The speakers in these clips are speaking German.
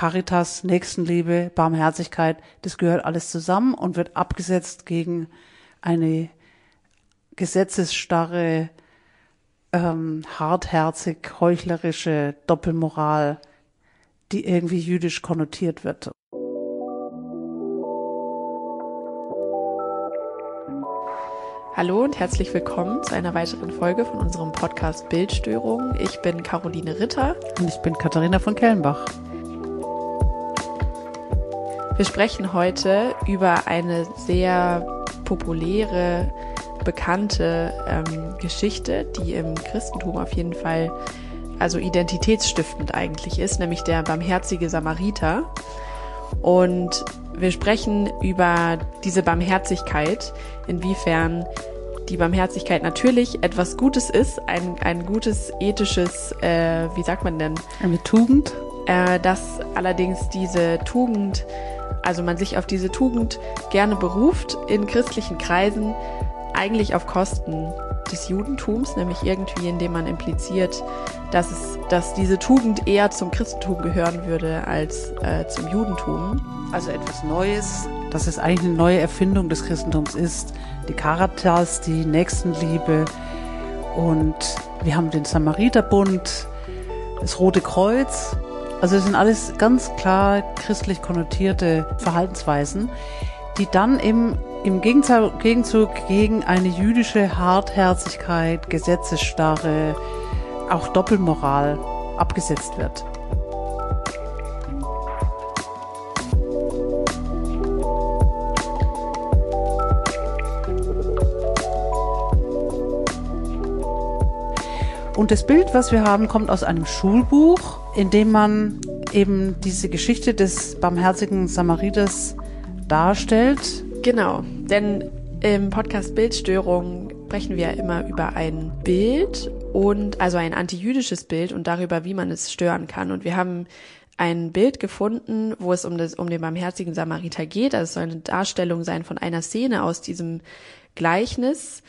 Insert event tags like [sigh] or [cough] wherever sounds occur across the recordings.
Caritas, Nächstenliebe, Barmherzigkeit, das gehört alles zusammen und wird abgesetzt gegen eine gesetzesstarre, ähm, hartherzig, heuchlerische Doppelmoral, die irgendwie jüdisch konnotiert wird. Hallo und herzlich willkommen zu einer weiteren Folge von unserem Podcast Bildstörung. Ich bin Caroline Ritter. Und ich bin Katharina von Kellenbach. Wir sprechen heute über eine sehr populäre, bekannte ähm, Geschichte, die im Christentum auf jeden Fall also identitätsstiftend eigentlich ist, nämlich der barmherzige Samariter. Und wir sprechen über diese Barmherzigkeit, inwiefern die Barmherzigkeit natürlich etwas Gutes ist, ein, ein gutes ethisches, äh, wie sagt man denn? Eine Tugend. Äh, dass allerdings diese Tugend, also man sich auf diese Tugend gerne beruft in christlichen Kreisen, eigentlich auf Kosten des Judentums, nämlich irgendwie, indem man impliziert, dass es, dass diese Tugend eher zum Christentum gehören würde als äh, zum Judentum. Also etwas Neues, dass es eigentlich eine neue Erfindung des Christentums ist. Die Caritas, die Nächstenliebe und wir haben den Samariterbund, das Rote Kreuz. Also es sind alles ganz klar christlich konnotierte Verhaltensweisen, die dann eben im Gegenzug gegen eine jüdische Hartherzigkeit, Gesetzesstarre, auch Doppelmoral abgesetzt wird. Und das Bild, was wir haben, kommt aus einem Schulbuch, in dem man eben diese Geschichte des barmherzigen Samariters darstellt Genau, denn im Podcast Bildstörung sprechen wir immer über ein Bild und also ein antijüdisches Bild und darüber, wie man es stören kann. Und wir haben ein Bild gefunden, wo es um, das, um den barmherzigen Samariter geht. Also es soll eine Darstellung sein von einer Szene aus diesem Gleichnis.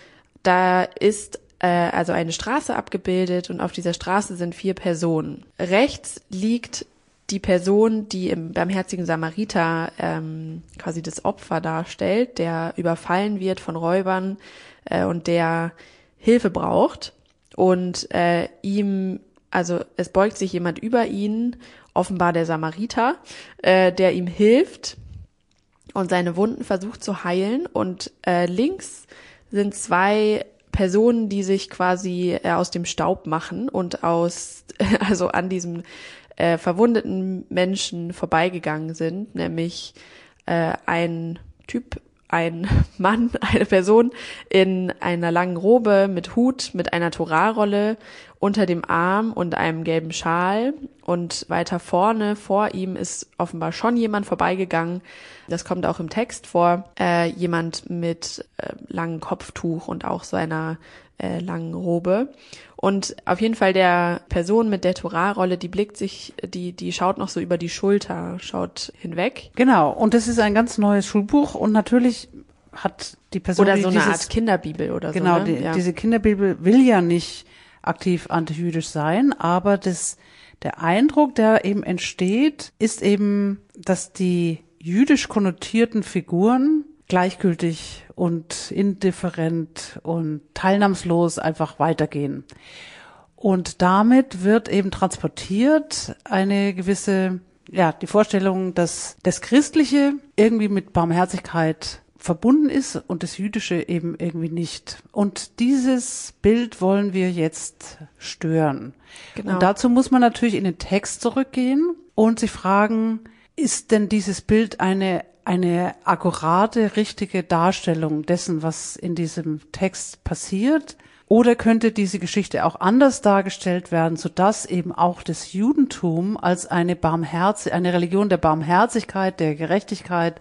Da ist äh, also eine Straße abgebildet und auf dieser Straße sind vier Personen. Rechts liegt die Person, die im barmherzigen Samariter ähm, quasi das Opfer darstellt, der überfallen wird von Räubern äh, und der Hilfe braucht und äh, ihm, also es beugt sich jemand über ihn, offenbar der Samariter, äh, der ihm hilft und seine Wunden versucht zu heilen und äh, links sind zwei Personen, die sich quasi äh, aus dem Staub machen und aus, [laughs] also an diesem äh, verwundeten Menschen vorbeigegangen sind, nämlich äh, ein Typ, ein [laughs] Mann, eine Person in einer langen Robe mit Hut, mit einer Torahrolle unter dem Arm und einem gelben Schal. Und weiter vorne, vor ihm, ist offenbar schon jemand vorbeigegangen. Das kommt auch im Text vor. Äh, jemand mit äh, langem Kopftuch und auch so einer äh, langen Robe. Und auf jeden Fall der Person mit der Torahrolle, die blickt sich, die, die schaut noch so über die Schulter, schaut hinweg. Genau. Und das ist ein ganz neues Schulbuch und natürlich hat die Person oder so die eine Art Kinderbibel oder genau, so. Genau, ne? die, ja. diese Kinderbibel will ja nicht aktiv antijüdisch sein, aber das, der Eindruck, der eben entsteht, ist eben, dass die jüdisch konnotierten Figuren gleichgültig und indifferent und teilnahmslos einfach weitergehen. Und damit wird eben transportiert eine gewisse, ja, die Vorstellung, dass das Christliche irgendwie mit Barmherzigkeit verbunden ist und das Jüdische eben irgendwie nicht. Und dieses Bild wollen wir jetzt stören. Genau. Und dazu muss man natürlich in den Text zurückgehen und sich fragen, ist denn dieses Bild eine eine akkurate, richtige Darstellung dessen, was in diesem Text passiert? Oder könnte diese Geschichte auch anders dargestellt werden, sodass eben auch das Judentum als eine Barmherz, eine Religion der Barmherzigkeit, der Gerechtigkeit,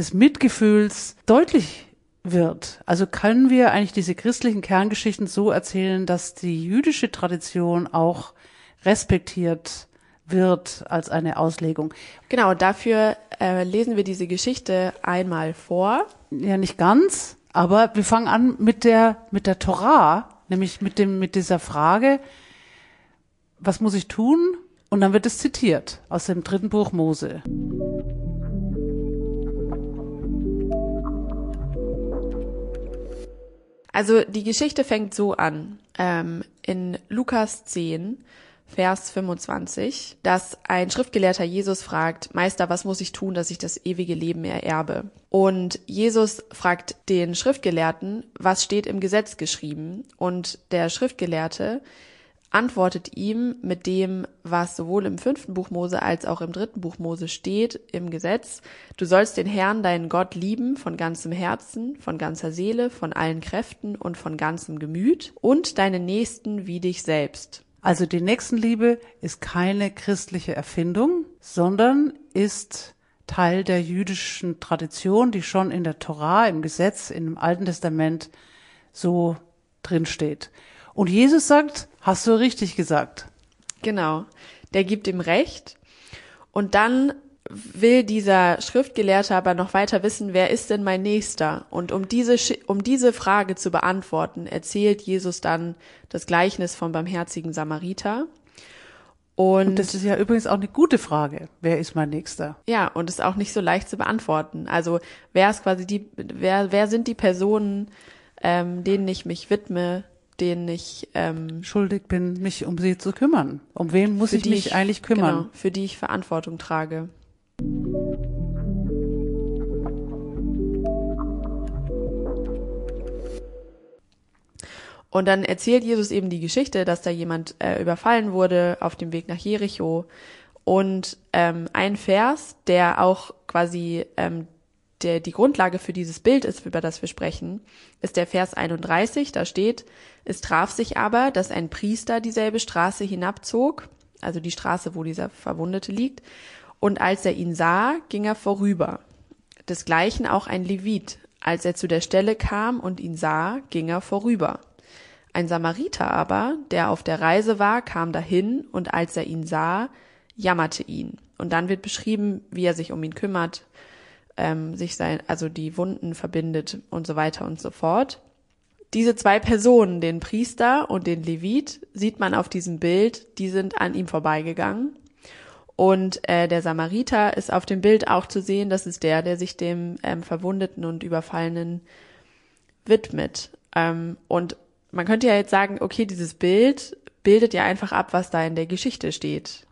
des Mitgefühls deutlich wird. Also können wir eigentlich diese christlichen Kerngeschichten so erzählen, dass die jüdische Tradition auch respektiert wird als eine Auslegung. Genau, dafür äh, lesen wir diese Geschichte einmal vor. Ja, nicht ganz, aber wir fangen an mit der mit der Torah, nämlich mit dem mit dieser Frage, was muss ich tun, Und dann wird es zitiert aus dem dritten Buch Mose. Also die Geschichte fängt so an. Ähm, in Lukas 10, Vers 25, dass ein Schriftgelehrter Jesus fragt, Meister, was muss ich tun, dass ich das ewige Leben ererbe? Und Jesus fragt den Schriftgelehrten, was steht im Gesetz geschrieben? Und der Schriftgelehrte antwortet ihm mit dem, was sowohl im fünften Buch Mose als auch im dritten Buch Mose steht im Gesetz. Du sollst den Herrn, deinen Gott, lieben von ganzem Herzen, von ganzer Seele, von allen Kräften und von ganzem Gemüt und deinen Nächsten wie dich selbst. Also die Nächstenliebe ist keine christliche Erfindung, sondern ist Teil der jüdischen Tradition, die schon in der Torah, im Gesetz, im Alten Testament so drinsteht. Und Jesus sagt, hast du richtig gesagt. Genau. Der gibt ihm recht. Und dann will dieser Schriftgelehrte aber noch weiter wissen, wer ist denn mein Nächster? Und um diese, um diese Frage zu beantworten, erzählt Jesus dann das Gleichnis vom barmherzigen Samariter. Und, und, das ist ja übrigens auch eine gute Frage. Wer ist mein Nächster? Ja, und ist auch nicht so leicht zu beantworten. Also wer ist quasi die, wer, wer sind die Personen, ähm, denen ich mich widme, denen ich ähm, schuldig bin, mich um sie zu kümmern. Um wen muss ich mich ich, eigentlich kümmern? Genau, für die ich Verantwortung trage. Und dann erzählt Jesus eben die Geschichte, dass da jemand äh, überfallen wurde auf dem Weg nach Jericho. Und ähm, ein Vers, der auch quasi ähm, der die Grundlage für dieses Bild ist, über das wir sprechen, ist der Vers 31. Da steht, es traf sich aber, dass ein Priester dieselbe Straße hinabzog, also die Straße, wo dieser Verwundete liegt, und als er ihn sah, ging er vorüber. Desgleichen auch ein Levit. Als er zu der Stelle kam und ihn sah, ging er vorüber. Ein Samariter aber, der auf der Reise war, kam dahin und als er ihn sah, jammerte ihn. Und dann wird beschrieben, wie er sich um ihn kümmert, ähm, sich sein, also die Wunden verbindet und so weiter und so fort. Diese zwei Personen, den Priester und den Levit, sieht man auf diesem Bild, die sind an ihm vorbeigegangen. Und äh, der Samariter ist auf dem Bild auch zu sehen, das ist der, der sich dem ähm, Verwundeten und Überfallenen widmet. Ähm, und man könnte ja jetzt sagen, okay, dieses Bild bildet ja einfach ab, was da in der Geschichte steht.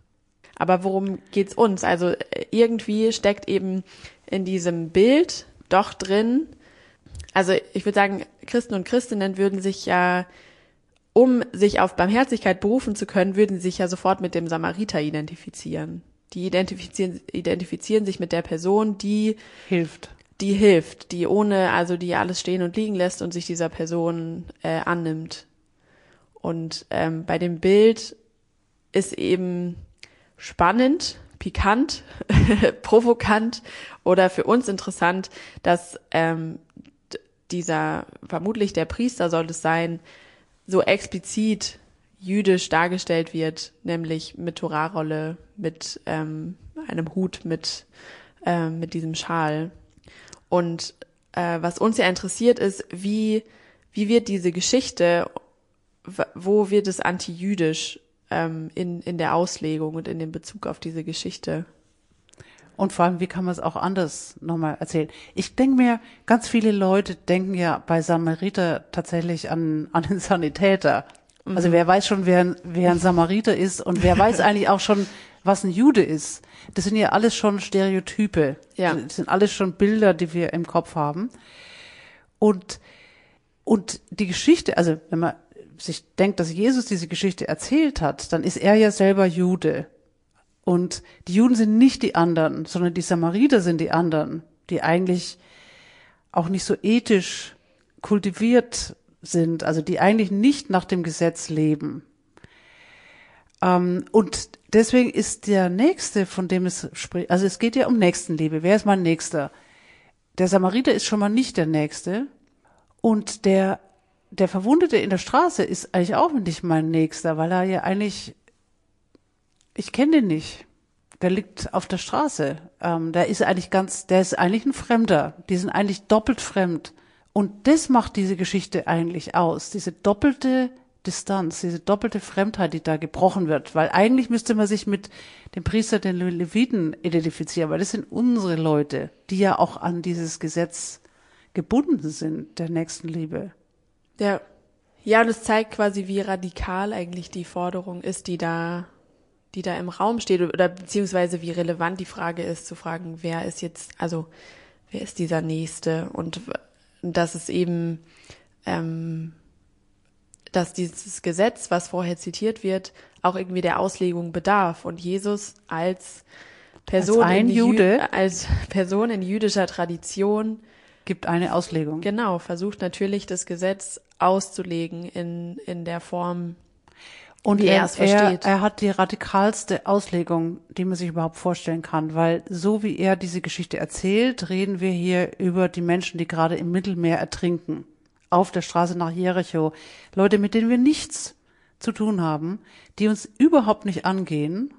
Aber worum geht's uns? Also äh, irgendwie steckt eben in diesem Bild doch drin, also ich würde sagen, Christen und Christinnen würden sich ja, um sich auf Barmherzigkeit berufen zu können, würden sich ja sofort mit dem Samariter identifizieren. Die identifizieren, identifizieren sich mit der Person, die hilft. Die hilft, die ohne, also die alles stehen und liegen lässt und sich dieser Person äh, annimmt. Und ähm, bei dem Bild ist eben spannend, pikant, [laughs] provokant oder für uns interessant, dass ähm, dieser, vermutlich der Priester soll es sein, so explizit jüdisch dargestellt wird, nämlich mit Torahrolle, mit ähm, einem Hut, mit, ähm, mit diesem Schal. Und äh, was uns ja interessiert ist, wie, wie wird diese Geschichte, wo wird es antijüdisch ähm, in, in der Auslegung und in dem Bezug auf diese Geschichte. Und vor allem, wie kann man es auch anders nochmal erzählen? Ich denke mir, ganz viele Leute denken ja bei Samariter tatsächlich an, an den Sanitäter. Also mhm. Also wer weiß schon, wer, wer ein Samariter ist und wer weiß [laughs] eigentlich auch schon, was ein Jude ist. Das sind ja alles schon Stereotype. Ja. Das sind alles schon Bilder, die wir im Kopf haben. Und, und die Geschichte, also wenn man sich denkt, dass Jesus diese Geschichte erzählt hat, dann ist er ja selber Jude. Und die Juden sind nicht die anderen, sondern die Samariter sind die anderen, die eigentlich auch nicht so ethisch kultiviert sind, also die eigentlich nicht nach dem Gesetz leben. Ähm, und deswegen ist der Nächste, von dem es spricht, also es geht ja um Nächstenliebe. Wer ist mein Nächster? Der Samariter ist schon mal nicht der Nächste. Und der der Verwundete in der Straße ist eigentlich auch nicht mein Nächster, weil er ja eigentlich, ich kenne den nicht. Der liegt auf der Straße. Ähm, der ist eigentlich ganz, der ist eigentlich ein Fremder. Die sind eigentlich doppelt fremd. Und das macht diese Geschichte eigentlich aus. Diese doppelte Distanz, diese doppelte Fremdheit, die da gebrochen wird. Weil eigentlich müsste man sich mit dem Priester, den Leviten identifizieren, weil das sind unsere Leute, die ja auch an dieses Gesetz gebunden sind, der Nächstenliebe. Ja. Ja, und es zeigt quasi, wie radikal eigentlich die Forderung ist, die da, die da im Raum steht, oder beziehungsweise wie relevant die Frage ist, zu fragen, wer ist jetzt, also wer ist dieser Nächste? Und dass es eben, ähm, dass dieses Gesetz, was vorher zitiert wird, auch irgendwie der Auslegung bedarf. Und Jesus als Person, als ein in Jude, als Person in jüdischer Tradition gibt eine Auslegung. Genau, versucht natürlich das Gesetz auszulegen in, in der Form, und wie er, er es versteht. Er, er hat die radikalste Auslegung, die man sich überhaupt vorstellen kann, weil so wie er diese Geschichte erzählt, reden wir hier über die Menschen, die gerade im Mittelmeer ertrinken, auf der Straße nach Jericho, Leute, mit denen wir nichts zu tun haben, die uns überhaupt nicht angehen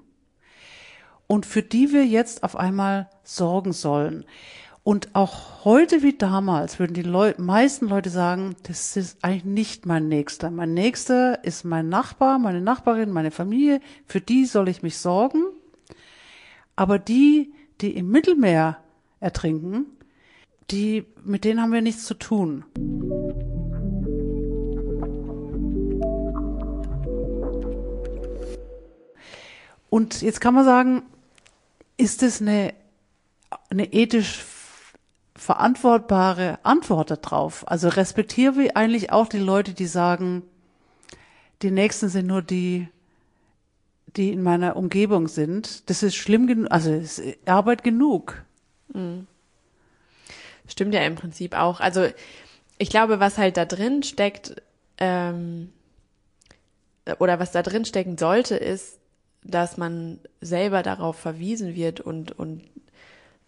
und für die wir jetzt auf einmal sorgen sollen. Und auch heute wie damals würden die Leu meisten Leute sagen, das ist eigentlich nicht mein Nächster. Mein Nächster ist mein Nachbar, meine Nachbarin, meine Familie. Für die soll ich mich sorgen. Aber die, die im Mittelmeer ertrinken, die, mit denen haben wir nichts zu tun. Und jetzt kann man sagen, ist es eine, eine ethisch verantwortbare Antwort darauf. Also respektiere wir eigentlich auch die Leute, die sagen, die Nächsten sind nur die, die in meiner Umgebung sind. Das ist schlimm genug, also ist Arbeit genug. Mhm. Stimmt ja im Prinzip auch. Also ich glaube, was halt da drin steckt, ähm, oder was da drin stecken sollte, ist, dass man selber darauf verwiesen wird und, und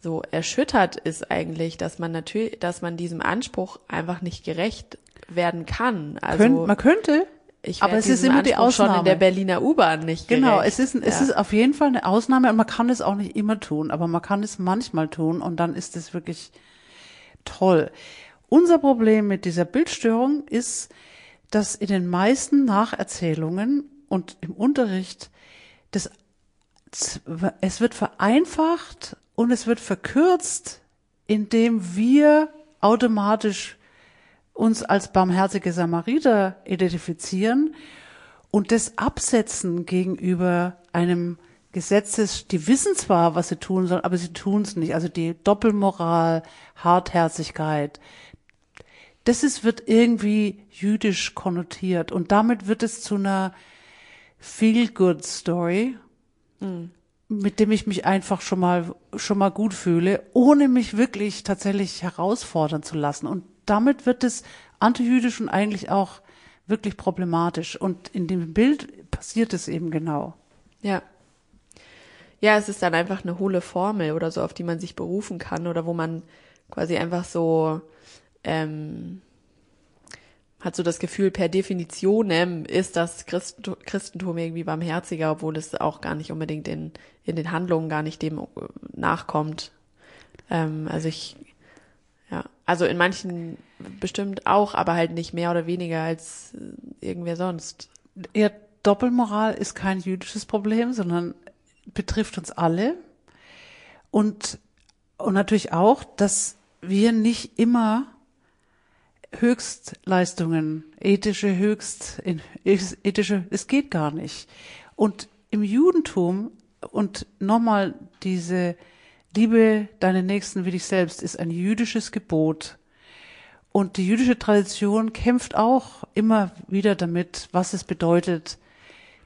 so erschüttert ist eigentlich, dass man natürlich, dass man diesem Anspruch einfach nicht gerecht werden kann. Also Könnt, man könnte, ich aber es ist immer die Ausnahme. schon in der Berliner U-Bahn nicht Genau, gerecht. es ist, es Ja. ist auf jeden Fall eine Ausnahme und man kann es auch nicht immer tun, aber man kann es manchmal tun und dann ist es wirklich toll. Unser Problem mit dieser Bildstörung ist, dass in den meisten Nacherzählungen und im Unterricht das, es wird vereinfacht und es wird verkürzt, indem wir automatisch uns als barmherzige Samariter identifizieren und das absetzen gegenüber einem Gesetzes, die wissen zwar, was sie tun sollen, aber sie tun es nicht. Also die Doppelmoral, Hartherzigkeit, das ist, wird irgendwie jüdisch konnotiert. Und damit wird es zu einer Feel-Good-Story, mit dem ich mich einfach schon mal, schon mal gut fühle, ohne mich wirklich tatsächlich herausfordern zu lassen. Und damit wird es antijüdisch und eigentlich auch wirklich problematisch. Und in dem Bild passiert es eben genau. Ja. Ja, es ist dann einfach eine hohle Formel oder so, auf die man sich berufen kann oder wo man quasi einfach so ähm, hat so das Gefühl, per Definitionem ist das Christ Christentum irgendwie barmherziger, obwohl es auch gar nicht unbedingt in, in den Handlungen gar nicht dem äh, nachkommt. Ähm, also ich, ja, also in manchen bestimmt auch, aber halt nicht mehr oder weniger als äh, irgendwer sonst. Ja, Doppelmoral ist kein jüdisches Problem, sondern betrifft uns alle. Und, und natürlich auch, dass wir nicht immer Höchstleistungen, ethische Höchst, ethische, es geht gar nicht. Und im Judentum und nochmal diese Liebe deine Nächsten wie dich selbst ist ein jüdisches Gebot. Und die jüdische Tradition kämpft auch immer wieder damit, was es bedeutet,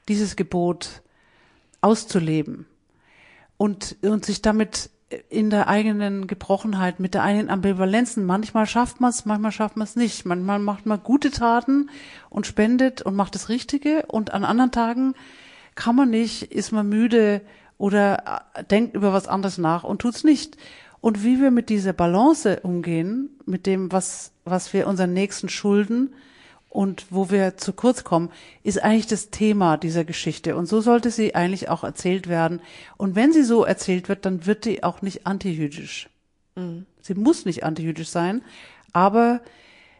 dieses Gebot auszuleben und, und sich damit in der eigenen Gebrochenheit, mit der eigenen Ambivalenzen. Manchmal schafft man es, manchmal schafft man es nicht. Manchmal macht man gute Taten und spendet und macht das Richtige und an anderen Tagen kann man nicht, ist man müde oder äh, denkt über was anderes nach und tut's nicht. Und wie wir mit dieser Balance umgehen, mit dem, was, was wir unseren Nächsten schulden und wo wir zu kurz kommen, ist eigentlich das Thema dieser Geschichte. Und so sollte sie eigentlich auch erzählt werden. Und wenn sie so erzählt wird, dann wird die auch nicht antijüdisch. Sie muss nicht antijüdisch sein, aber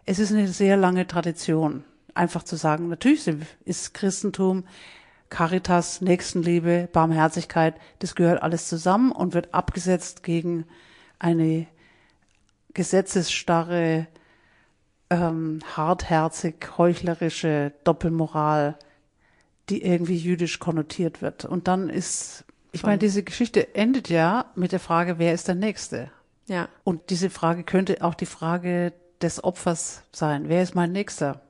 es ist eine sehr lange Tradition. einfach zu sagen, natürlich ist Christentum, Caritas, Nächstenliebe, Barmherzigkeit, das gehört alles zusammen und wird abgesetzt gegen eine gesetzesstarre, ähm, hartherzig, heuchlerische Doppelmoral, die irgendwie jüdisch konnotiert wird. Und dann ist, ich meine, diese Geschichte endet ja mit der Frage, wer ist der Nächste? Ja. Und diese Frage könnte auch die Frage des Opfers sein. Wer ist mein Nächster?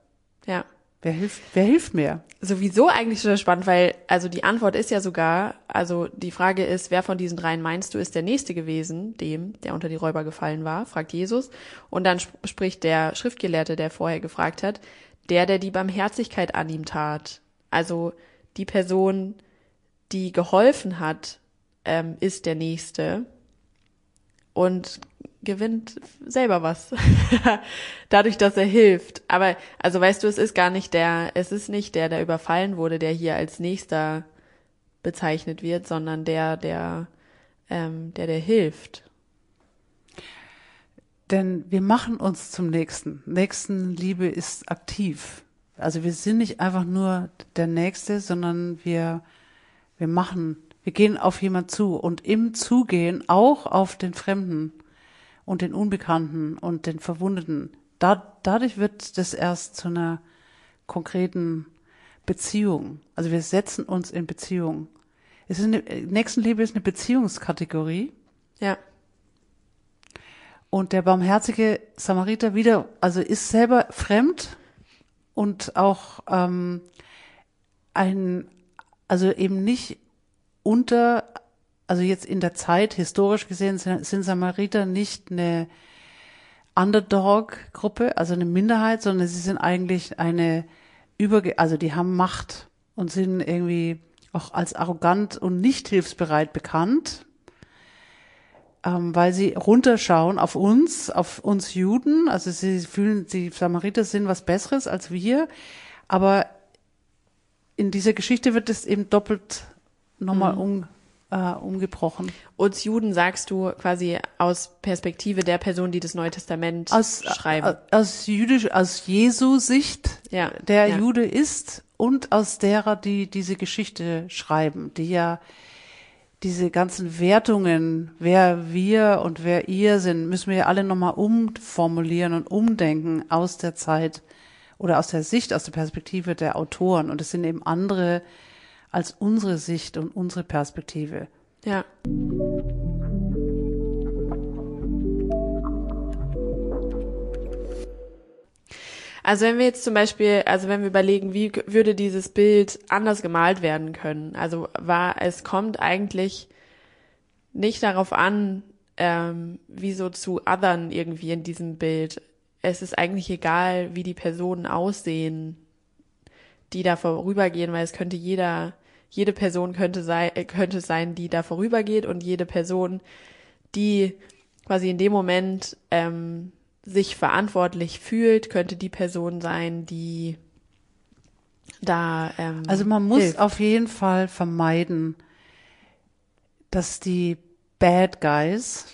Ja. Wer hilft, wer hilft mir? Sowieso eigentlich schon spannend, weil, also die Antwort ist ja sogar, also die Frage ist, wer von diesen dreien meinst du ist der Nächste gewesen, dem, der unter die Räuber gefallen war, fragt Jesus. Und dann sp spricht der Schriftgelehrte, der vorher gefragt hat, der, der die Barmherzigkeit an ihm tat. Also die Person, die geholfen hat, ähm, ist der Nächste und gewinnt selber was. [laughs] Dadurch, dass er hilft. Aber, also weißt du, es ist gar nicht der, es ist nicht der, der überfallen wurde, der hier als nächster bezeichnet wird, sondern der, der, ähm, der, der hilft. Denn wir machen uns zum Nächsten. Nächstenliebe ist aktiv. Also wir sind nicht einfach nur der Nächste, sondern wir, wir machen wir gehen auf jemand zu und im Zugehen auch auf den Fremden und den Unbekannten und den Verwundeten. Da, dadurch wird das erst zu einer konkreten Beziehung. Also wir setzen uns in Beziehung. Es ist eine, Nächstenliebe ist eine Beziehungskategorie. Ja. Und der barmherzige Samariter wieder, also ist selber fremd und auch ähm, ein, also eben nicht unter, also jetzt in der Zeit, historisch gesehen, sind, Samariter nicht eine Underdog-Gruppe, also eine Minderheit, sondern sie sind eigentlich eine Überge, also die haben Macht und sind irgendwie auch als arrogant und nicht hilfsbereit bekannt, ähm, weil sie runterschauen auf uns, auf uns Juden. Also sie fühlen, die Samariter sind was Besseres als wir, aber in dieser Geschichte wird es eben doppelt nochmal mhm. um, äh, umgebrochen. Uns Juden sagst du quasi aus Perspektive der Person, die das Neue Testament aus, schreiben. Aus, aus jüdisch, aus Jesu Sicht, ja, der ja. Jude ist und aus derer, die diese Geschichte schreiben, die ja diese ganzen Wertungen, wer wir und wer ihr sind, müssen wir ja alle nochmal umformulieren und umdenken aus der Zeit oder aus der Sicht, aus der Perspektive der Autoren. Und es sind eben andere als unsere Sicht und unsere Perspektive. Ja. Also wenn wir jetzt zum Beispiel, also wenn wir überlegen, wie würde dieses Bild anders gemalt werden können? Also war, es kommt eigentlich nicht darauf an, ähm, wie so zu othern irgendwie in diesem Bild. Es ist eigentlich egal, wie die Personen aussehen, die da vorübergehen, weil es könnte jeder, jede Person könnte sein, könnte sein, die da vorübergeht und jede Person, die quasi in dem Moment ähm, sich verantwortlich fühlt, könnte die Person sein, die da. Ähm, also man muss hilft. auf jeden Fall vermeiden, dass die Bad Guys,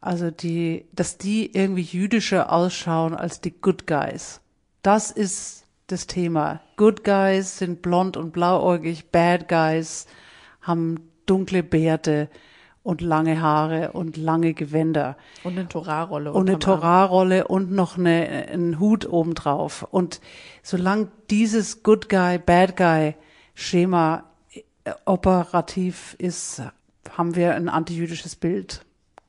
also die, dass die irgendwie jüdischer ausschauen als die Good Guys. Das ist das Thema. Good Guys sind blond und blauäugig, Bad Guys haben dunkle Bärte und lange Haare und lange Gewänder. Und eine Torahrolle. Und eine Torahrolle und noch eine, einen Hut obendrauf. Und solange dieses Good Guy, Bad Guy Schema äh, operativ ist, haben wir ein antijüdisches Bild.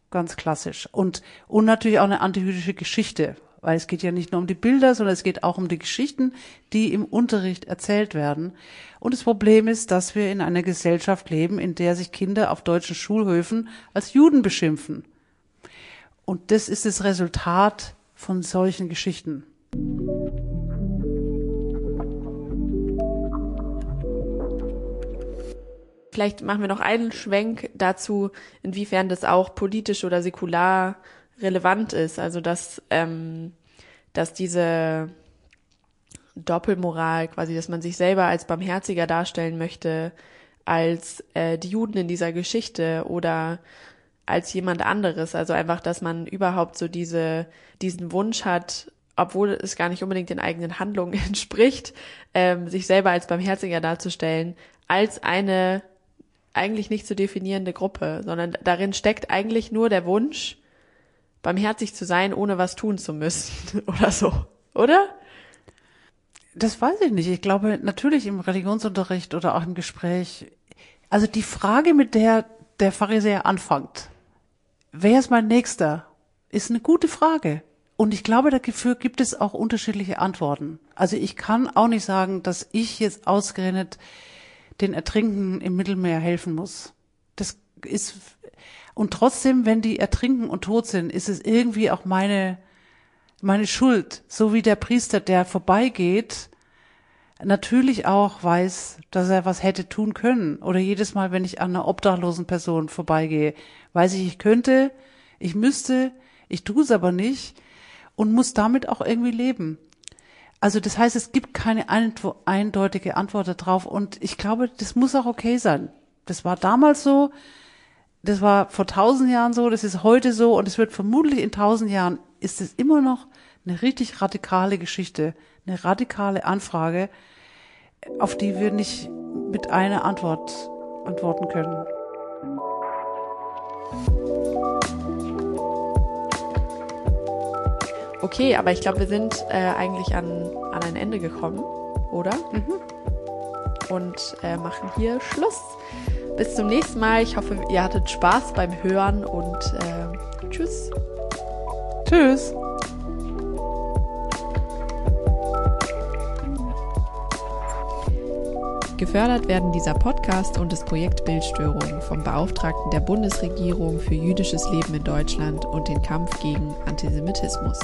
Ganz klassisch. Und, und natürlich auch eine antijüdische Geschichte, weil es geht ja nicht nur um die Bilder, sondern es geht auch um die Geschichten, die im Unterricht erzählt werden. Und das Problem ist, dass wir in einer Gesellschaft leben, in der sich Kinder auf deutschen Schulhöfen als Juden beschimpfen. Und das ist das Resultat von solchen Geschichten. Vielleicht machen wir noch einen Schwenk dazu, inwiefern das auch politisch oder säkular relevant ist. Also dass, ähm, dass diese Doppelmoral quasi, dass man sich selber als barmherziger darstellen möchte als äh, die Juden in dieser Geschichte oder als jemand anderes. Also einfach, dass man überhaupt so diese, diesen Wunsch hat, obwohl es gar nicht unbedingt den eigenen Handlungen [laughs] entspricht, ähm, sich selber als Barmherziger darzustellen, als eine eigentlich nicht zu definierende Gruppe, sondern darin steckt eigentlich nur der Wunsch, barmherzig zu sein, ohne was tun zu müssen [laughs] oder so, oder? Das weiß ich nicht. Ich glaube, natürlich im Religionsunterricht oder auch im Gespräch. Also die Frage, mit der der Pharisäer anfängt, wer ist mein Nächster, ist eine gute Frage. Und ich glaube, dafür gibt es auch unterschiedliche Antworten. Also ich kann auch nicht sagen, dass ich jetzt ausgerechnet den Ertrinken im Mittelmeer helfen muss. Das ist, und trotzdem, wenn die ertrinken und tot sind, ist es irgendwie auch meine, meine Schuld. So wie der Priester, der vorbeigeht, natürlich auch weiß, dass er was hätte tun können. Oder jedes Mal, wenn ich an einer obdachlosen Person vorbeigehe, weiß ich, ich könnte, ich müsste, ich tue es aber nicht und muss damit auch irgendwie leben. Also das heißt, es gibt keine eindeutige Antwort darauf und ich glaube, das muss auch okay sein. Das war damals so, das war vor tausend Jahren so, das ist heute so und es wird vermutlich in tausend Jahren ist es immer noch eine richtig radikale Geschichte, eine radikale Anfrage, auf die wir nicht mit einer Antwort antworten können. Okay, aber ich glaube, wir sind äh, eigentlich an, an ein Ende gekommen, oder? Mhm. Und äh, machen hier Schluss. Bis zum nächsten Mal. Ich hoffe, ihr hattet Spaß beim Hören und äh, tschüss. Tschüss. Gefördert werden dieser Podcast und das Projekt Bildstörung vom Beauftragten der Bundesregierung für jüdisches Leben in Deutschland und den Kampf gegen Antisemitismus.